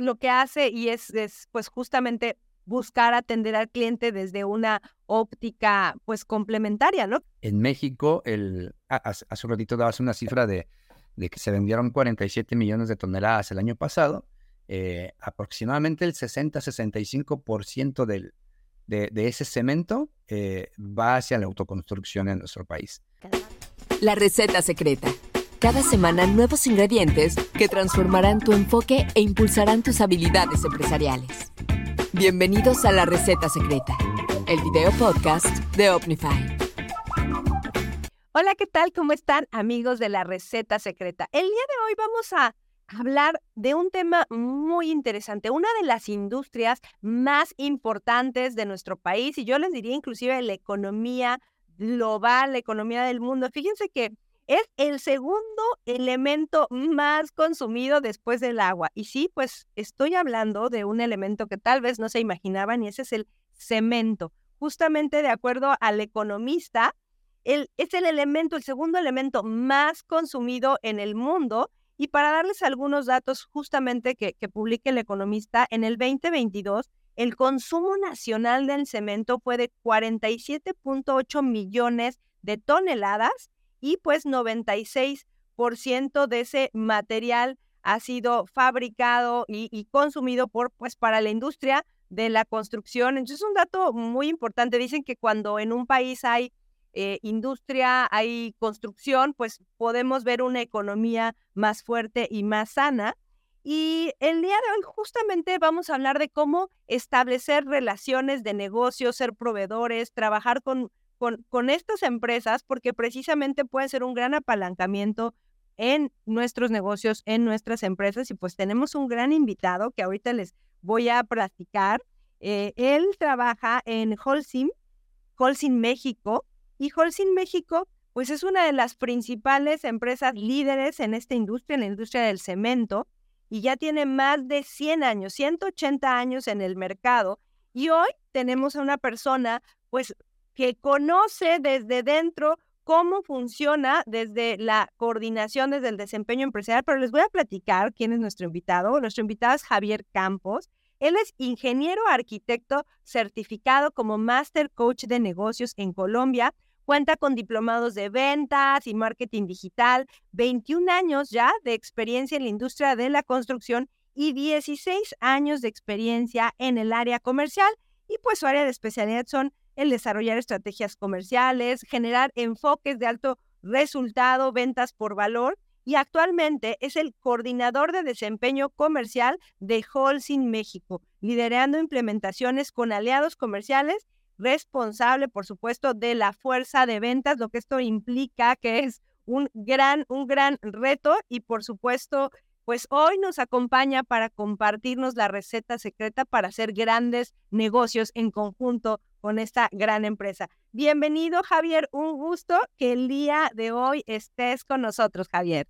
lo que hace y es, es pues justamente buscar atender al cliente desde una óptica pues complementaria, ¿no? En México, el, hace, un ratito dabas una cifra de, de, que se vendieron 47 millones de toneladas el año pasado. Eh, aproximadamente el 60-65% del, de, de, ese cemento eh, va hacia la autoconstrucción en nuestro país. La receta secreta. Cada semana nuevos ingredientes que transformarán tu enfoque e impulsarán tus habilidades empresariales. Bienvenidos a La Receta Secreta, el video podcast de Opnify. Hola, ¿qué tal? ¿Cómo están amigos de La Receta Secreta? El día de hoy vamos a hablar de un tema muy interesante, una de las industrias más importantes de nuestro país y yo les diría inclusive la economía global, la economía del mundo. Fíjense que es el segundo elemento más consumido después del agua. Y sí, pues estoy hablando de un elemento que tal vez no se imaginaban y ese es el cemento. Justamente de acuerdo al economista, el, es el elemento, el segundo elemento más consumido en el mundo. Y para darles algunos datos justamente que, que publica el economista, en el 2022 el consumo nacional del cemento fue de 47.8 millones de toneladas y pues 96% de ese material ha sido fabricado y, consumido por, pues, para la industria de la construcción. Entonces, es un dato muy importante. Dicen que cuando en un país hay eh, industria, hay construcción, pues podemos ver una economía más fuerte y más sana. Y el día de hoy justamente vamos a hablar de cómo establecer relaciones de negocio, ser proveedores, trabajar con con, estas empresas porque precisamente puede ser un gran apalancamiento en nuestros negocios, en nuestras empresas. Y pues tenemos un gran invitado que ahorita les voy a platicar. Eh, él trabaja en Holcim, Holcim México, y Holcim México pues es una de las principales empresas líderes en esta industria, en la industria del cemento, y ya tiene más de 100 años, 180 años en el mercado. Y hoy tenemos a una persona pues que conoce desde dentro cómo funciona desde la coordinación, desde el desempeño empresarial, pero les voy a platicar quién es nuestro invitado. Nuestro invitado es Javier Campos. Él es ingeniero arquitecto certificado como Master Coach de Negocios en Colombia. Cuenta con diplomados de ventas y marketing digital, 21 años ya de experiencia en la industria de la construcción y 16 años de experiencia en el área comercial. Y pues su área de especialidad son el desarrollar estrategias comerciales, generar enfoques de alto resultado, ventas por valor y actualmente es el coordinador de desempeño comercial de Holcim México, liderando implementaciones con aliados comerciales, responsable, por supuesto, de la fuerza de ventas, lo que esto implica que es un gran, un gran reto y, por supuesto, pues hoy nos acompaña para compartirnos la receta secreta para hacer grandes negocios en conjunto con esta gran empresa. Bienvenido, Javier. Un gusto que el día de hoy estés con nosotros, Javier.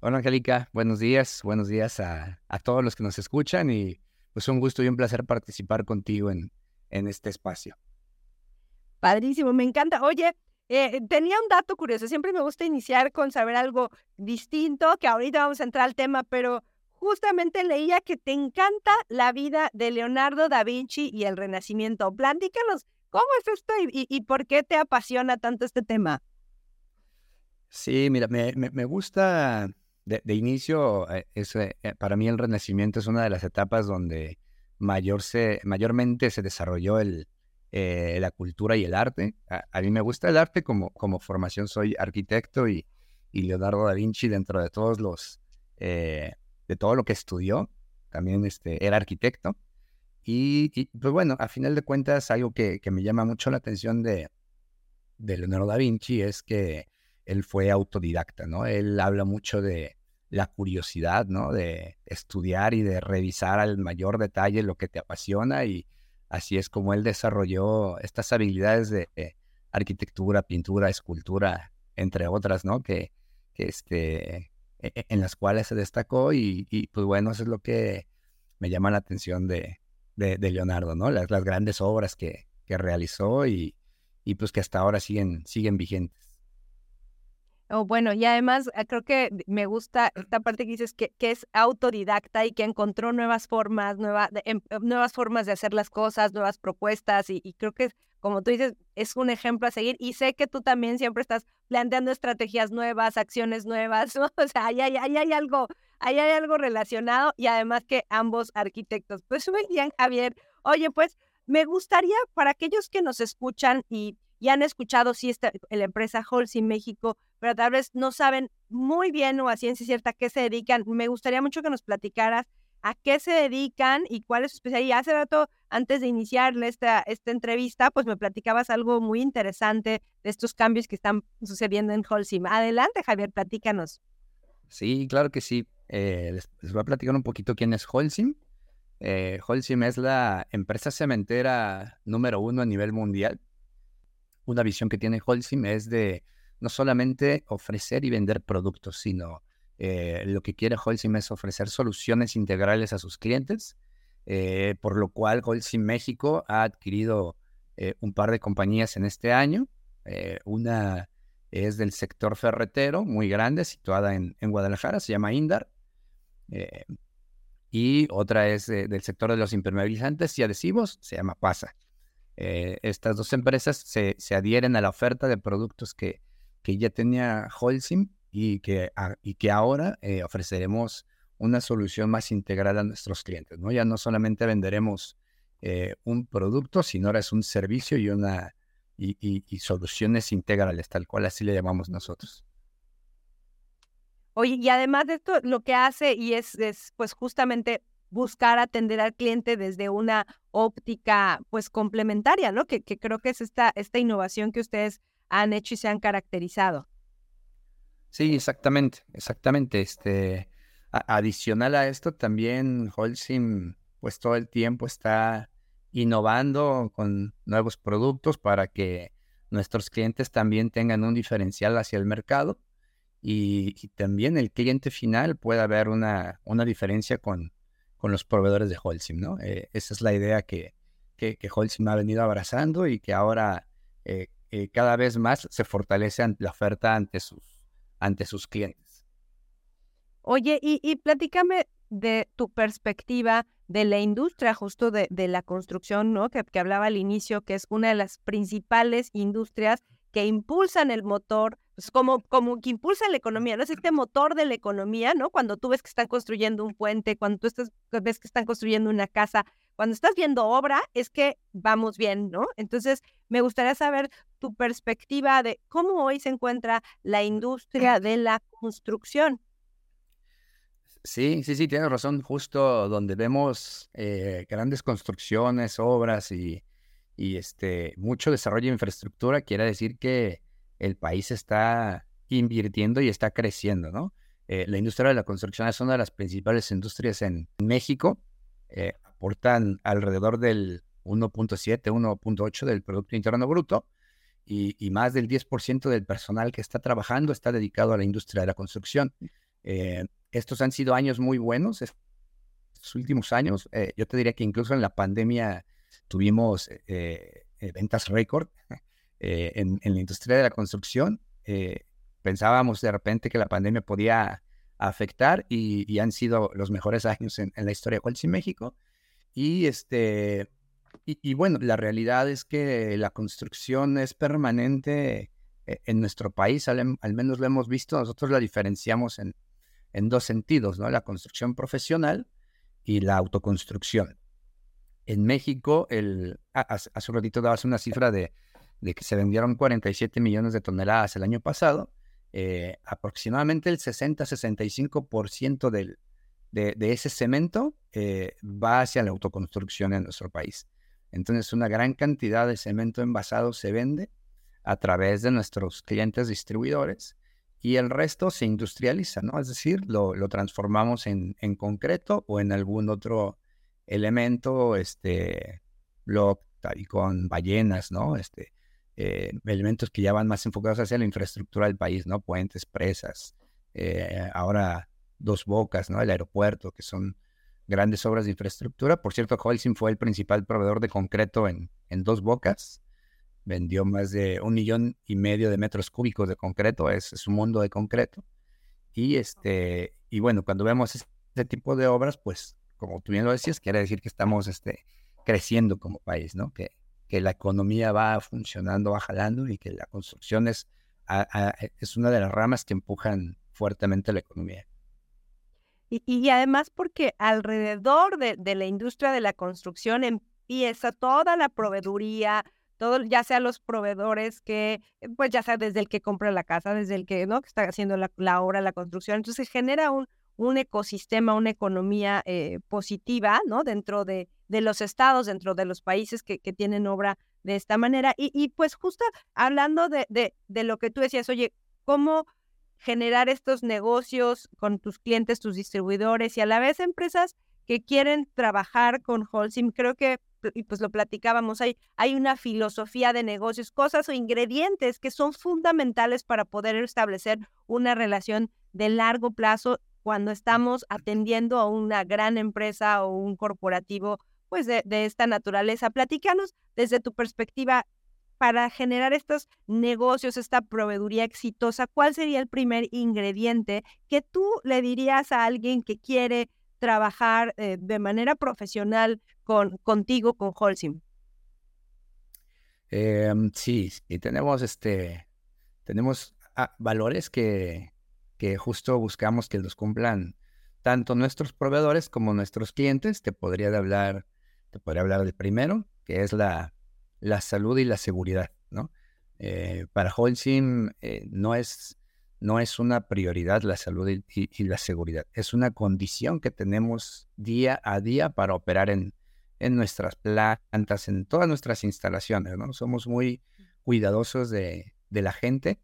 Hola, Angélica. Buenos días. Buenos días a, todos los que nos escuchan y pues un gusto y un placer participar contigo en, en este espacio. Padrísimo, me encanta. Oye, eh, tenía un dato curioso. Siempre me gusta iniciar con saber algo distinto, que ahorita vamos a entrar al tema, pero justamente leía que te encanta la vida de Leonardo da Vinci y el Renacimiento. Platícanos, ¿cómo es esto y, por qué te apasiona tanto este tema? Sí, mira, me, me, gusta de, inicio, eh, es, eh, para mí el Renacimiento es una de las etapas donde mayor se, mayormente se desarrolló el, eh, la cultura y el arte. A, mí me gusta el arte como, como formación, soy arquitecto y, Leonardo da Vinci dentro de todos los de todo lo que estudió, también este, era arquitecto. Y, pues bueno, a final de cuentas, algo que, me llama mucho la atención de, de Leonardo da Vinci es que él fue autodidacta, ¿no? Él habla mucho de la curiosidad, ¿no? De estudiar y de revisar al mayor detalle lo que te apasiona y así es como él desarrolló estas habilidades de arquitectura, pintura, escultura, entre otras, ¿no? Que, este, e, e, en las cuales se destacó y, pues bueno, eso es lo que me llama la atención de, de, Leonardo, ¿no? Las, las, grandes obras que, que realizó y, y, pues que hasta ahora siguen, siguen vigentes. Oh, bueno, y además eh, creo que me gusta esta parte que dices que, que es autodidacta y que encontró nuevas formas, nueva, em, eh, nuevas formas de hacer las cosas, nuevas propuestas y, creo que, como tú dices, es un ejemplo a seguir y sé que tú también siempre estás planteando estrategias nuevas, acciones nuevas, o sea, ahí hay, hay algo, ahí hay algo relacionado y además que ambos arquitectos. Pues muy bien, Javier. Oye, pues me gustaría para aquellos que nos escuchan y y han escuchado, sí, esta, la empresa Holcim México, pero tal vez no saben muy bien o a ciencia cierta a qué se dedican. Me gustaría mucho que nos platicaras a qué se dedican y cuál es su especialidad. Hace rato, antes de iniciar esta, esta entrevista, pues me platicabas algo muy interesante de estos cambios que están sucediendo en Holcim. Adelante, Javier, platícanos. Sí, claro que sí. Eh, les, voy a platicar un poquito quién es Holcim. Eh, Holcim es la empresa cementera número uno a nivel mundial una visión que tiene Holcim es de no solamente ofrecer y vender productos, sino eh, lo que quiere Holcim es ofrecer soluciones integrales a sus clientes, eh, por lo cual Holcim México ha adquirido eh, un par de compañías en este año. una es del sector ferretero, muy grande, situada en, en Guadalajara, se llama Indar. y otra es del sector de los impermeabilizantes y adhesivos, se llama PASA. Eh, estas dos empresas se, adhieren a la oferta de productos que, que ya tenía Holcim y que, y que ahora eh, ofreceremos una solución más integral a nuestros clientes. ¿no? Ya no solamente venderemos eh, un producto, sino ahora es un servicio y, una, y, soluciones integrales, tal cual así le llamamos nosotros. Oye, y además de esto, lo que hace y es, es pues justamente buscar atender al cliente desde una óptica pues complementaria, ¿no? Que, creo que es esta, esta innovación que ustedes han hecho y se han caracterizado. Sí, exactamente, exactamente. Este, adicional a esto, también Holcim, pues todo el tiempo está innovando con nuevos productos para que nuestros clientes también tengan un diferencial hacia el mercado y, también el cliente final pueda ver una, una diferencia con, con los proveedores de Holcim, ¿no? Eh, esa es la idea que, que, Holcim ha venido abrazando y que ahora eh, eh, cada vez más se fortalece la oferta ante sus, ante sus clientes. Oye, y, y de tu perspectiva de la industria justo de, de la construcción, ¿no? Que, que, hablaba al inicio, que es una de las principales industrias que impulsan el motor pues, como, como que impulsa la economía, ¿no? Es este motor de la economía, ¿no? Cuando tú ves que están construyendo un puente, cuando tú estás, ves que están construyendo una casa, cuando estás viendo obra, es que vamos bien, ¿no? Entonces, me gustaría saber tu perspectiva de cómo hoy se encuentra la industria de la construcción. Sí, sí, sí, tienes razón. Justo donde vemos eh, grandes construcciones, obras y, y este, mucho desarrollo de infraestructura, quiere decir que el país está invirtiendo y está creciendo, ¿no? Eh, la industria de la construcción es una de las principales industrias en México. Eh, aportan alrededor del 1.7, 1.8 del Producto Interno Bruto y, más del 10% del personal que está trabajando está dedicado a la industria de la construcción. Eh, estos han sido años muy buenos, estos últimos años. yo te diría que incluso en la pandemia tuvimos ventas récord eh, en, la industria de la construcción. Eh, pensábamos de repente que la pandemia podía afectar y, han sido los mejores años en, la historia de en México. Y, este, y, bueno, la realidad es que la construcción es permanente eh, en nuestro país, al, menos lo hemos visto, nosotros la diferenciamos en, en dos sentidos, ¿no? La construcción profesional y la autoconstrucción. En México, el, hace un ratito dabas una cifra de que se vendieron 47 millones de toneladas el año pasado, eh, aproximadamente el 60-65% del, de, de, ese cemento eh, va hacia la autoconstrucción en nuestro país. Entonces, una gran cantidad de cemento envasado se vende a través de nuestros clientes distribuidores y el resto se industrializa, ¿no? Es decir, lo, lo transformamos en, en, concreto o en algún otro elemento, este, tal y con ballenas, ¿no? Este, eh, elementos que ya van más enfocados hacia la infraestructura del país, ¿no? Puentes, presas, eh, ahora dos bocas, ¿no? El aeropuerto, que son grandes obras de infraestructura. Por cierto, Holcim fue el principal proveedor de concreto en, en dos bocas. vendió más de un millón y medio de metros cúbicos de concreto, es, es un mundo de concreto. Y, este, y bueno, cuando vemos este tipo de obras, pues como tú bien lo decías, quiere decir que estamos este, creciendo como país, ¿no? Que, que la economía va funcionando, va jalando y que la construcción es, es una de las ramas que empujan fuertemente la economía. Y, y además porque alrededor de, de, la industria de la construcción empieza toda la proveeduría, todo, ya sea los proveedores que, pues ya sea desde el que compra la casa, desde el que, ¿no? que está haciendo la, la obra, la construcción. Entonces genera un, un ecosistema, una economía eh, positiva, ¿no? Dentro de, de, los estados, dentro de los países que, que tienen obra de esta manera. Y, y pues justo hablando de, de, de, lo que tú decías, oye, ¿cómo generar estos negocios con tus clientes, tus distribuidores y a la vez empresas que quieren trabajar con Holcim? Creo que y pues lo platicábamos, hay, hay una filosofía de negocios, cosas o ingredientes que son fundamentales para poder establecer una relación de largo plazo cuando estamos atendiendo a una gran empresa o un corporativo pues de, de esta naturaleza. Platícanos desde tu perspectiva para generar estos negocios, esta proveeduría exitosa, ¿cuál sería el primer ingrediente que tú le dirías a alguien que quiere trabajar eh, de manera profesional con, contigo, con Holcim? Eh, sí, y tenemos este, tenemos ah, valores que, que justo buscamos que los cumplan tanto nuestros proveedores como nuestros clientes. Te podría hablar, te podría hablar del primero, que es la, la salud y la seguridad, ¿no? Eh, para Holcim eh, no es no es una prioridad la salud y, la seguridad, es una condición que tenemos día a día para operar en, en nuestras plantas, en todas nuestras instalaciones, ¿no? Somos muy cuidadosos de, de la gente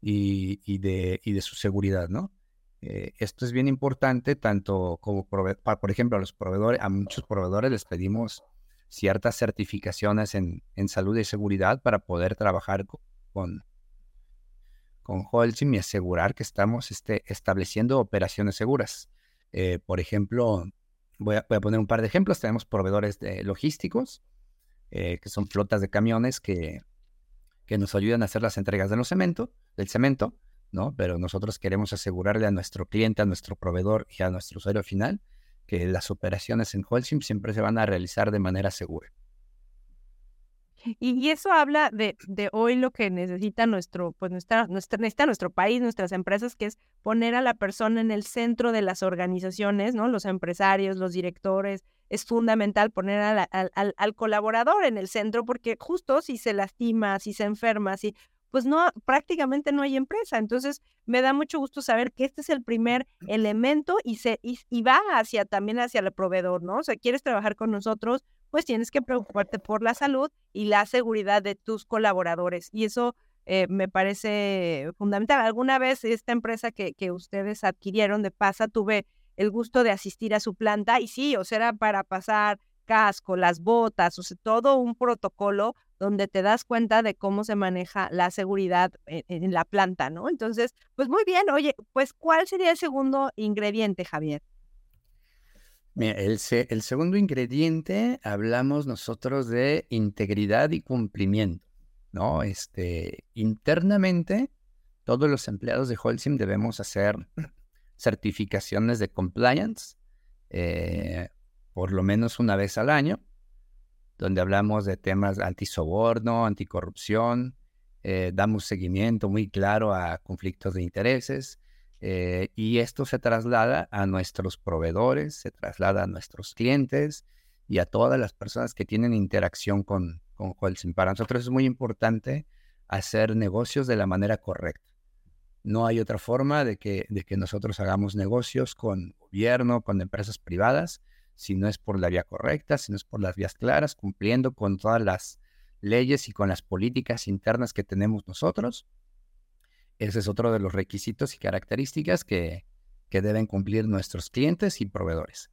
y, de, y de su seguridad, ¿no? Eh, esto es bien importante, tanto como, por ejemplo, a los proveedores, a muchos proveedores les pedimos ciertas certificaciones en, en salud y seguridad para poder trabajar con, con Holcim y asegurar que estamos este, estableciendo operaciones seguras. Eh, por ejemplo, voy a, poner un par de ejemplos. Tenemos proveedores de logísticos, eh, que son flotas de camiones que, que nos ayudan a hacer las entregas de los cemento, del cemento, ¿no? Pero nosotros queremos asegurarle a nuestro cliente, a nuestro proveedor y a nuestro usuario final que las operaciones en Holcim siempre se van a realizar de manera segura. Y, eso habla de, de, hoy lo que necesita nuestro, pues nuestra, nuestra, necesita nuestro país, nuestras empresas, que es poner a la persona en el centro de las organizaciones, ¿no? Los empresarios, los directores. Es fundamental poner al, al, al colaborador en el centro porque justo si se lastima, si se enferma, si pues no, prácticamente no hay empresa. Entonces, me da mucho gusto saber que este es el primer elemento y, se, y, va hacia también hacia el proveedor, ¿no? O sea, quieres trabajar con nosotros, pues tienes que preocuparte por la salud y la seguridad de tus colaboradores. Y eso eh, me parece fundamental. Alguna vez esta empresa que, que ustedes adquirieron de PASA, tuve el gusto de asistir a su planta y sí, o sea, era para pasar casco, las botas, o sea, todo un protocolo donde te das cuenta de cómo se maneja la seguridad en, en la planta, ¿no? Entonces, pues muy bien, oye, pues ¿cuál sería el segundo ingrediente, Javier? el, el, segundo ingrediente, hablamos nosotros de integridad y cumplimiento, ¿no? Este, internamente, todos los empleados de Holcim debemos hacer certificaciones de compliance, eh, por lo menos una vez al año, donde hablamos de temas antisoborno, anticorrupción, eh, damos seguimiento muy claro a conflictos de intereses, eh, y esto se traslada a nuestros proveedores, se traslada a nuestros clientes y a todas las personas que tienen interacción con, con Holcim. Para nosotros es muy importante hacer negocios de la manera correcta. No hay otra forma de que, de que nosotros hagamos negocios con gobierno, con empresas privadas, si no es por la vía correcta, si no es por las vías claras, cumpliendo con todas las leyes y con las políticas internas que tenemos nosotros ese es otro de los requisitos y características que, que deben cumplir nuestros clientes y proveedores.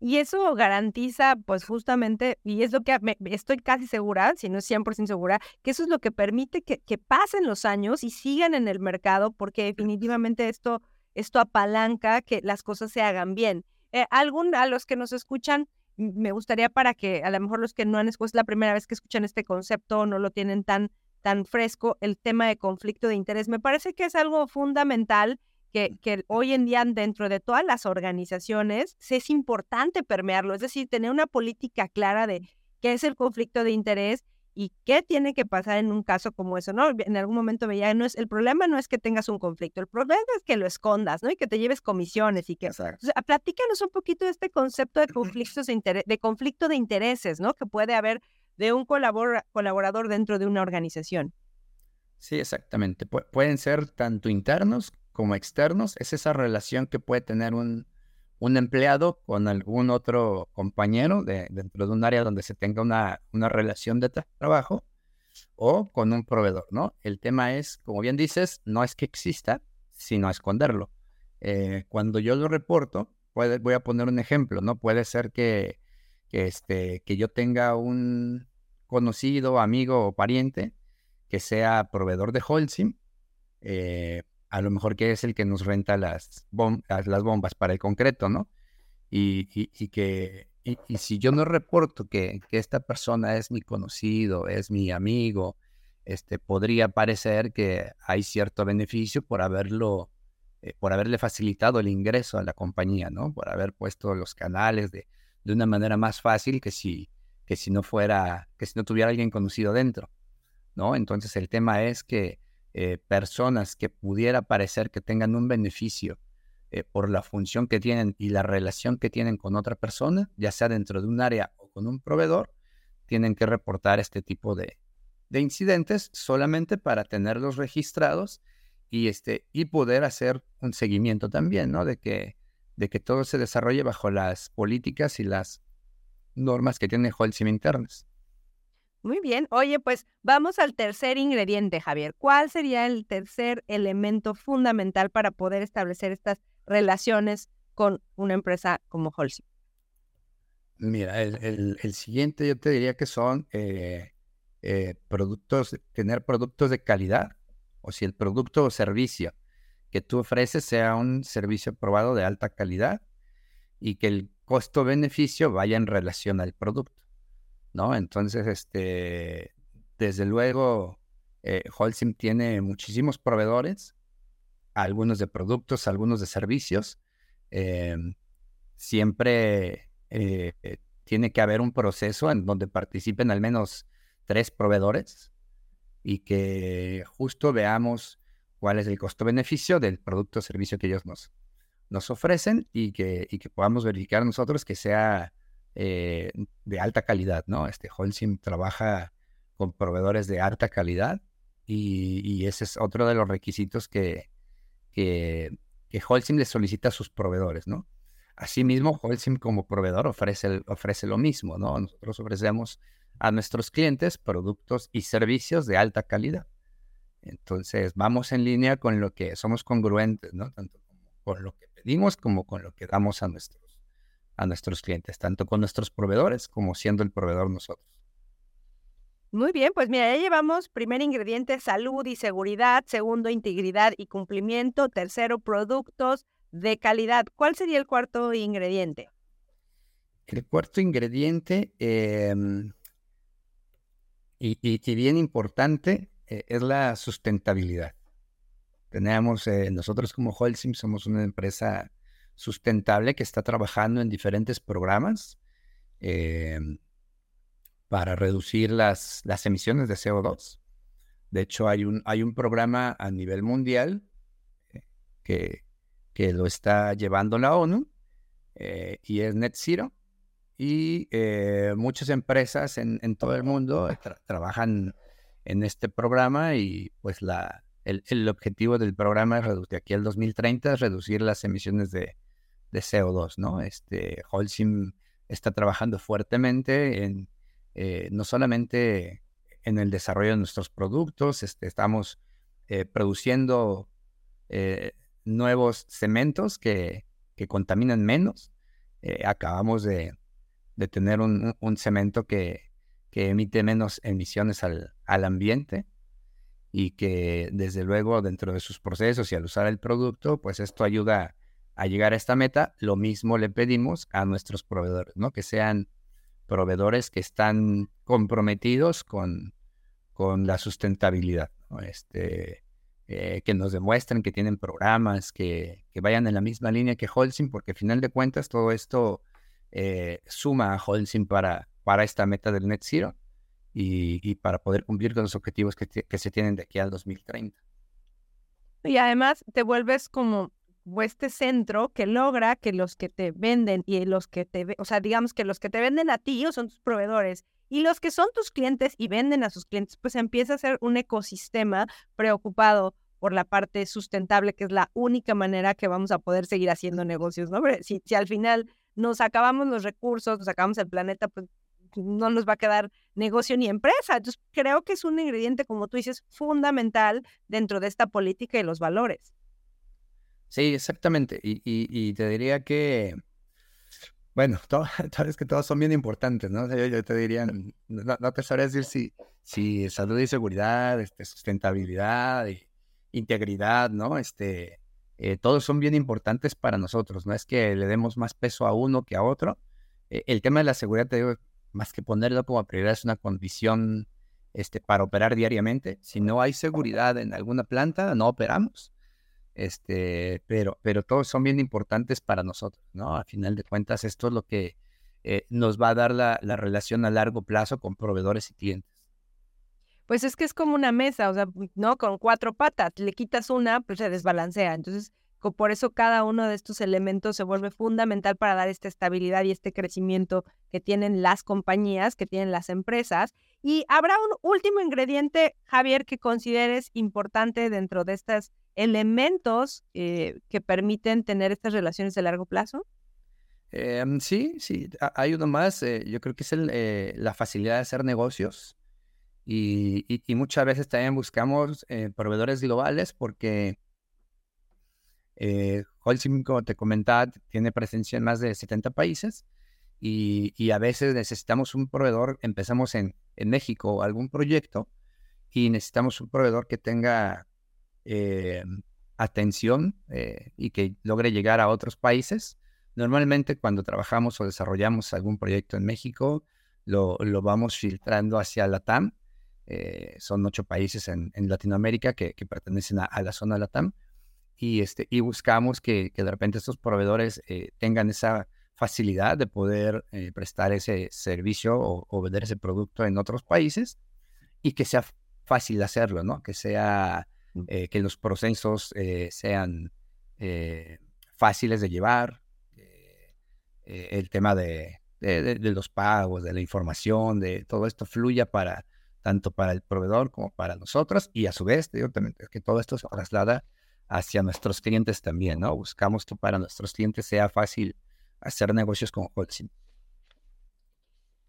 Y eso garantiza, pues justamente, y es lo que me, estoy casi segura, si no es 100% segura, que eso es lo que permite que, que, pasen los años y sigan en el mercado, porque definitivamente esto, esto apalanca que las cosas se hagan bien. Eh, algún, a los que nos escuchan, me gustaría para que a lo mejor los que no han escuchado, es la primera vez que escuchan este concepto, no lo tienen tan, tan fresco, el tema de conflicto de interés. Me parece que es algo fundamental que, que, hoy en día dentro de todas las organizaciones es importante permearlo, es decir, tener una política clara de qué es el conflicto de interés y qué tiene que pasar en un caso como eso, ¿no? En algún momento veía, no es, el problema no es que tengas un conflicto, el problema es que lo escondas, ¿no? Y que te lleves comisiones y que... O sea, platícanos un poquito de este concepto de conflictos de, de conflicto de intereses, ¿no? Que puede haber de un colaborador dentro de una organización. Sí, exactamente. pueden ser tanto internos como externos. Es esa relación que puede tener un, un empleado con algún otro compañero de, dentro de un área donde se tenga una, una relación de trabajo o con un proveedor, ¿no? El tema es, como bien dices, no es que exista, sino esconderlo. Eh, cuando yo lo reporto, voy a poner un ejemplo, ¿no? Puede ser que, que, este, que yo tenga un conocido, amigo o pariente que sea proveedor de Holcim, eh, a lo mejor que es el que nos renta las, las bombas para el concreto, ¿no? Y, y, que, y, si yo no reporto que, que, esta persona es mi conocido, es mi amigo, este, podría parecer que hay cierto beneficio por haberlo, eh, por haberle facilitado el ingreso a la compañía, ¿no? Por haber puesto los canales de, de una manera más fácil que si, que si no fuera, que si no tuviera alguien conocido dentro, ¿no? Entonces el tema es que eh, personas que pudiera parecer que tengan un beneficio eh, por la función que tienen y la relación que tienen con otra persona, ya sea dentro de un área o con un proveedor, tienen que reportar este tipo de, incidentes solamente para tenerlos registrados y, este, y poder hacer un seguimiento también, ¿no? De que, de que todo se desarrolle bajo las políticas y las normas que tiene Holcim internas. Muy bien. Oye, pues vamos al tercer ingrediente, Javier. ¿Cuál sería el tercer elemento fundamental para poder establecer estas relaciones con una empresa como Holcim? Mira, el, siguiente yo te diría que son eh, eh, productos, tener productos de calidad, o si el producto o servicio que tú ofreces sea un servicio probado de alta calidad y que el costo-beneficio vaya en relación al producto. ¿No? Entonces, este, desde luego, eh, Holcim tiene muchísimos proveedores, algunos de productos, algunos de servicios. Em, siempre eh, tiene que haber un proceso en donde participen al menos tres proveedores y que justo veamos cuál es el costo-beneficio del producto o servicio que ellos nos, nos ofrecen y que, y que podamos verificar nosotros que sea eh, de alta calidad, ¿no? Este Holcim trabaja con proveedores de alta calidad y, ese es otro de los requisitos que, que, que, Holcim le solicita a sus proveedores, ¿no? Asimismo, Holcim como proveedor ofrece, ofrece lo mismo, ¿no? Nosotros ofrecemos a nuestros clientes productos y servicios de alta calidad. Entonces, vamos en línea con lo que somos congruentes, ¿no? Tanto con lo que pedimos como con lo que damos a nuestros a nuestros clientes, tanto con nuestros proveedores como siendo el proveedor nosotros. Muy bien, pues mira, ya llevamos primer ingrediente, salud y seguridad, segundo, integridad y cumplimiento, tercero, productos de calidad. ¿Cuál sería el cuarto ingrediente? El cuarto ingrediente, em, y, bien importante, eh, es la sustentabilidad. Tenemos, eh, nosotros como Holcim somos una empresa sustentable que está trabajando en diferentes programas em, para reducir las, las, emisiones de CO2. De hecho, hay un, hay un programa a nivel mundial eh, que, que lo está llevando la ONU eh, y es Net Zero. Y eh, muchas empresas en, todo el mundo trabajan en este programa y pues la, el, el, objetivo del programa es de aquí al 2030 es reducir las emisiones de, de CO2, ¿no? Este, Holcim está trabajando fuertemente en, eh, no solamente en el desarrollo de nuestros productos, este, estamos eh, produciendo eh, nuevos cementos que, que, contaminan menos. acabamos de, de tener un, un, cemento que, que, emite menos emisiones al, al ambiente y que desde luego dentro de sus procesos y al usar el producto, pues esto ayuda a llegar a esta meta, lo mismo le pedimos a nuestros proveedores, ¿no? Que sean proveedores que están comprometidos con, con la sustentabilidad, este, eh, que nos demuestren que tienen programas, que, que, vayan en la misma línea que Holcim, porque al final de cuentas todo esto eh, suma a Holcim para, para esta meta del net zero y, y para poder cumplir con los objetivos que, que se tienen de aquí al 2030. Y además te vuelves como este centro que logra que los que te venden y los que te, o sea, digamos que los que te venden a ti son tus proveedores y los que son tus clientes y venden a sus clientes, pues empieza a ser un ecosistema preocupado por la parte sustentable, que es la única manera que vamos a poder seguir haciendo negocios, ¿no? Si, si al final nos acabamos los recursos, nos acabamos el planeta, pues no nos va a quedar negocio ni empresa. Entonces, creo que es un ingrediente, como tú dices, fundamental dentro de esta política y los valores. Sí, exactamente. Y, y, te diría que, bueno, todo, es que todos son bien importantes, ¿no? yo, te diría, no, te sabría decir si, si salud y seguridad, este, sustentabilidad, y integridad, ¿no? Este, eh, todos son bien importantes para nosotros, no es que le demos más peso a uno que a otro. Eh, el tema de la seguridad, te digo, más que ponerlo como prioridad, es una condición este, para operar diariamente. Si no hay seguridad en alguna planta, no operamos. Este, pero, pero todos son bien importantes para nosotros, ¿no? A final de cuentas, esto es lo que eh, nos va a dar la, la, relación a largo plazo con proveedores y clientes. Pues es que es como una mesa, o sea, ¿no? Con cuatro patas, le quitas una, pues se desbalancea. Entonces, por eso cada uno de estos elementos se vuelve fundamental para dar esta estabilidad y este crecimiento que tienen las compañías, que tienen las empresas. Y habrá un último ingrediente, Javier, que consideres importante dentro de estos elementos eh, que permiten tener estas relaciones de largo plazo. Em, sí, sí, hay uno más. Eh, yo creo que es eh, la facilidad de hacer negocios. Y, y muchas veces también buscamos proveedores globales porque eh, Holcim, como te comentaba, tiene presencia en más de 70 países y, a veces necesitamos un proveedor, empezamos en, en México algún proyecto y necesitamos un proveedor que tenga eh, atención eh, y que logre llegar a otros países. Normalmente cuando trabajamos o desarrollamos algún proyecto en México, lo, vamos filtrando hacia la TAM. Eh, son ocho países en, Latinoamérica que, que pertenecen a, a, la zona LATAM y, este, y buscamos que, que de repente estos proveedores eh, tengan esa facilidad de poder eh, prestar ese servicio o, vender ese producto en otros países y que sea fácil hacerlo, ¿no? Que sea, mm. eh, que los procesos sean fáciles de llevar, el tema de, de, de, los pagos, de la información, de todo esto fluya para tanto para el proveedor como para nosotros y a su vez, digo, también, que todo esto se traslada hacia nuestros clientes también, ¿no? Buscamos que para nuestros clientes sea fácil hacer negocios con Holcim.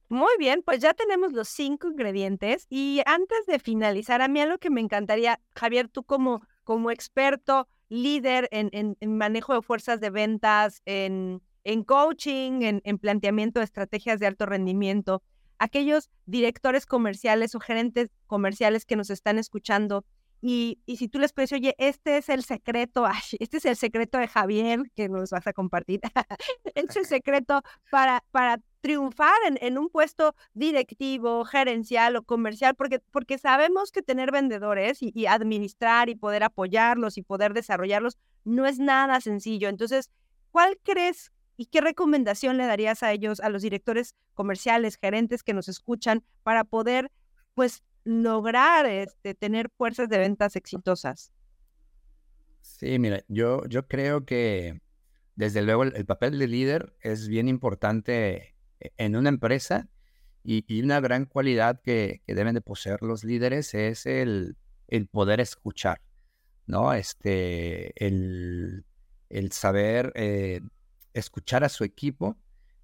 Muy bien, pues ya tenemos los cinco ingredientes y antes de finalizar, a mí algo que me encantaría, Javier, tú como, como experto, líder en, en, manejo de fuerzas de ventas, en, en coaching, en, en planteamiento de estrategias de alto rendimiento, aquellos directores comerciales o gerentes comerciales que nos están escuchando, y, y, si tú les puedes, oye, este es el secreto, este es el secreto de Javier que nos vas a compartir. este es el secreto para, para triunfar en, en, un puesto directivo, gerencial o comercial, porque, porque sabemos que tener vendedores y, y, administrar y poder apoyarlos y poder desarrollarlos no es nada sencillo. Entonces, ¿cuál crees y qué recomendación le darías a ellos, a los directores comerciales, gerentes que nos escuchan, para poder, pues, lograr este, tener fuerzas de ventas exitosas? Sí, mira, yo, yo creo que desde luego el, papel de líder es bien importante e, en una empresa y, una gran cualidad que, deben de poseer los líderes es el, el poder escuchar, ¿no? Este, el, el saber eh, escuchar a su equipo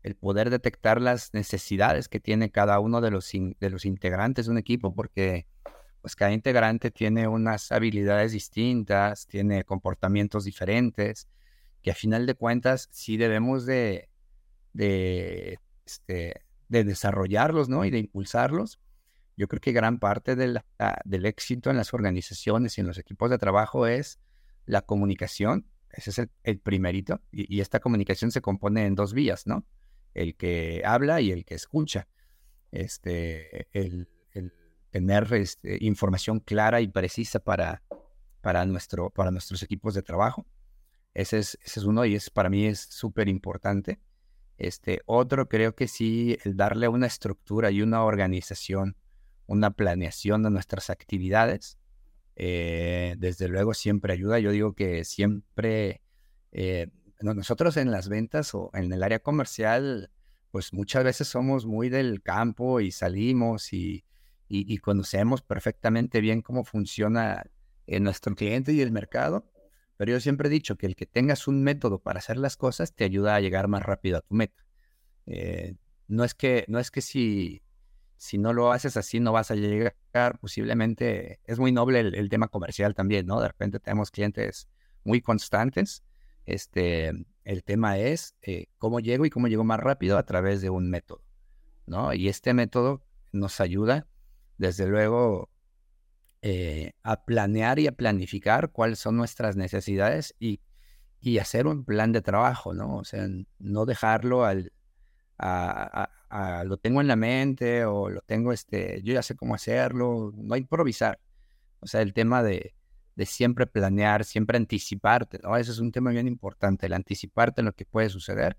el poder detectar las necesidades que tiene cada uno de los, de los integrantes de un equipo, porque pues cada integrante tiene unas habilidades distintas, tiene comportamientos diferentes, que a final de cuentas sí debemos de, de, este, de desarrollarlos, ¿no? Y de impulsarlos. Yo creo que gran parte del éxito en las organizaciones y en los equipos de trabajo es la comunicación. Ese es el, primerito. Y, esta comunicación se compone en dos vías, ¿no? El que habla y el que escucha. Este, el, tener este, información clara y precisa para, para, nuestro, para nuestros equipos de trabajo. Ese es, ese es uno y es, para mí es súper importante. Este, otro creo que sí, el darle una estructura y una organización, una planeación de nuestras actividades, eh, desde luego siempre ayuda. Yo digo que siempre, eh, nosotros en las ventas o en el área comercial, pues muchas veces somos muy del campo y salimos y, y, conocemos perfectamente bien cómo funciona eh, nuestro cliente y el mercado. Pero yo siempre he dicho que el que tengas un método para hacer las cosas te ayuda a llegar más rápido a tu meta. no es que, no es que si si no lo haces así no vas a llegar, posiblemente es muy noble el, tema comercial también, ¿no? De repente tenemos clientes muy constantes. Este, el tema es eh, cómo llego y cómo llego más rápido a través de un método, ¿no? Y este método nos ayuda, desde luego, eh, a planear y a planificar cuáles son nuestras necesidades y, y hacer un plan de trabajo, ¿no? O sea, no dejarlo al, a, lo tengo en la mente o lo tengo, este, yo ya sé cómo hacerlo, no improvisar. O sea, el tema de, de siempre planear, siempre anticiparte, ¿no? Ese es un tema bien importante, el anticiparte en lo que puede suceder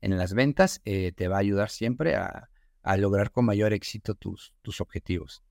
en las ventas eh, te va a ayudar siempre a, a lograr con mayor éxito tus, tus objetivos.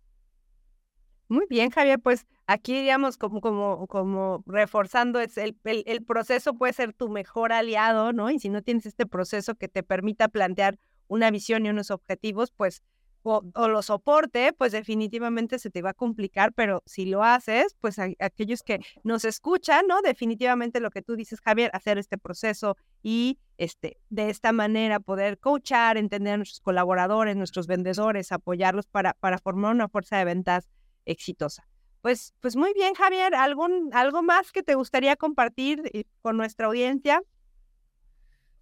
Muy bien, Javier, pues aquí, digamos, como, como, como reforzando, es el, el, el, proceso puede ser tu mejor aliado, ¿no? Y si no tienes este proceso que te permita plantear una visión y unos objetivos, pues, o, lo soporte, pues definitivamente se te va a complicar, pero si lo haces, pues aquellos que nos escuchan, ¿no? Definitivamente lo que tú dices, Javier, hacer este proceso y este, de esta manera poder coachar, entender a nuestros colaboradores, nuestros vendedores, apoyarlos para, para formar una fuerza de ventas exitosa. Pues, pues muy bien, Javier, ¿algún, ¿algo más que te gustaría compartir eh, con nuestra audiencia?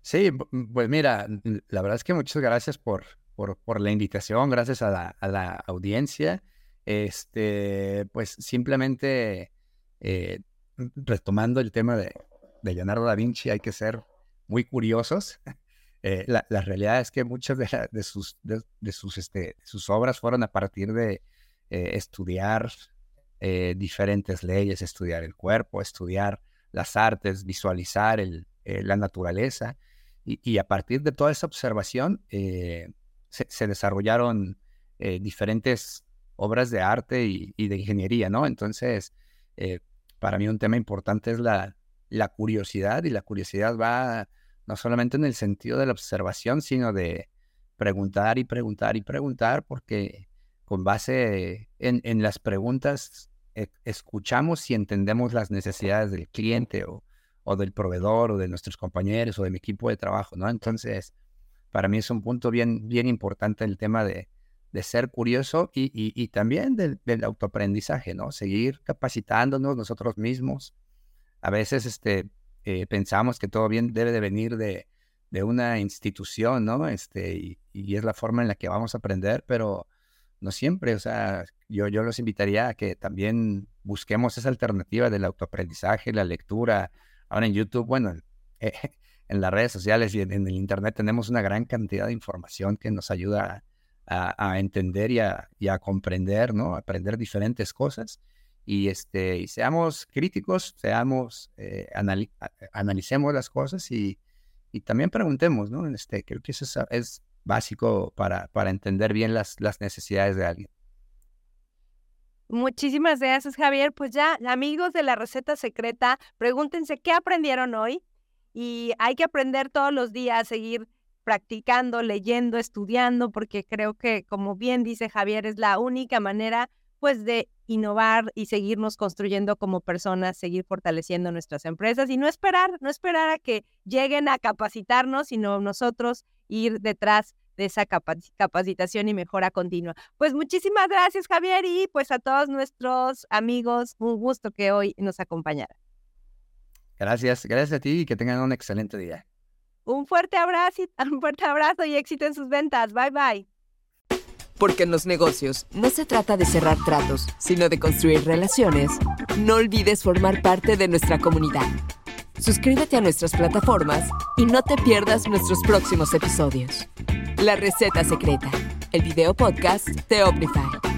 Sí, pues mira, la verdad es que muchas gracias por, por, la invitación, gracias a la, audiencia. Este, pues simplemente eh, retomando el tema de, Leonardo da Vinci, hay que ser muy curiosos. Eh, la, realidad es que muchas de, de sus, de, sus, este, sus obras fueron a partir de eh, estudiar diferentes leyes, estudiar el cuerpo, estudiar las artes, visualizar el, la naturaleza. Y, a partir de toda esa observación eh, se, desarrollaron eh, diferentes obras de arte y, de ingeniería, ¿no? Entonces, eh, para mí un tema importante es la, curiosidad y la curiosidad va no solamente en el sentido de la observación, sino de preguntar y preguntar y preguntar, porque con base en, las preguntas escuchamos y entendemos las necesidades del cliente o, o del proveedor o de nuestros compañeros o de mi equipo de trabajo, ¿no? Entonces, para mí es un punto bien, bien importante el tema de, de ser curioso y, y, también del, del, autoaprendizaje, ¿no? Seguir capacitándonos nosotros mismos. A veces este, eh, pensamos que todo bien debe de venir de, de una institución, ¿no? Este, y, y, es la forma en la que vamos a aprender, pero no siempre, o sea, yo, yo los invitaría a que también busquemos esa alternativa del autoaprendizaje, la lectura, Ahora en YouTube, bueno, eh, en las redes sociales y en, el Internet tenemos una gran cantidad de información que nos ayuda a, entender y a, comprender, ¿no? aprender diferentes cosas. Y, este, y seamos críticos, seamos, eh, analicemos las cosas y, también preguntemos, ¿no? Este, creo que eso es, básico para, entender bien las necesidades de alguien. Muchísimas gracias, Javier. Pues ya, amigos de la receta secreta, pregúntense qué aprendieron hoy y hay que aprender todos los días, seguir practicando, leyendo, estudiando, porque creo que, como bien dice Javier, es la única manera, pues, de innovar y seguirnos construyendo como personas, seguir fortaleciendo nuestras empresas y no esperar, no esperar a que lleguen a capacitarnos, sino nosotros ir detrás de esa capacitación y mejora continua. Pues muchísimas gracias, Javier, y pues a todos nuestros amigos, un gusto que hoy nos acompañaran. Gracias, gracias a ti y que tengan un excelente día. Un fuerte abrazo, un fuerte abrazo y éxito en sus ventas. Bye bye. Porque en los negocios no se trata de cerrar tratos, sino de construir relaciones. No olvides formar parte de nuestra comunidad. Suscríbete a nuestras plataformas y no te pierdas nuestros próximos episodios. La receta secreta, el video podcast de Omnify.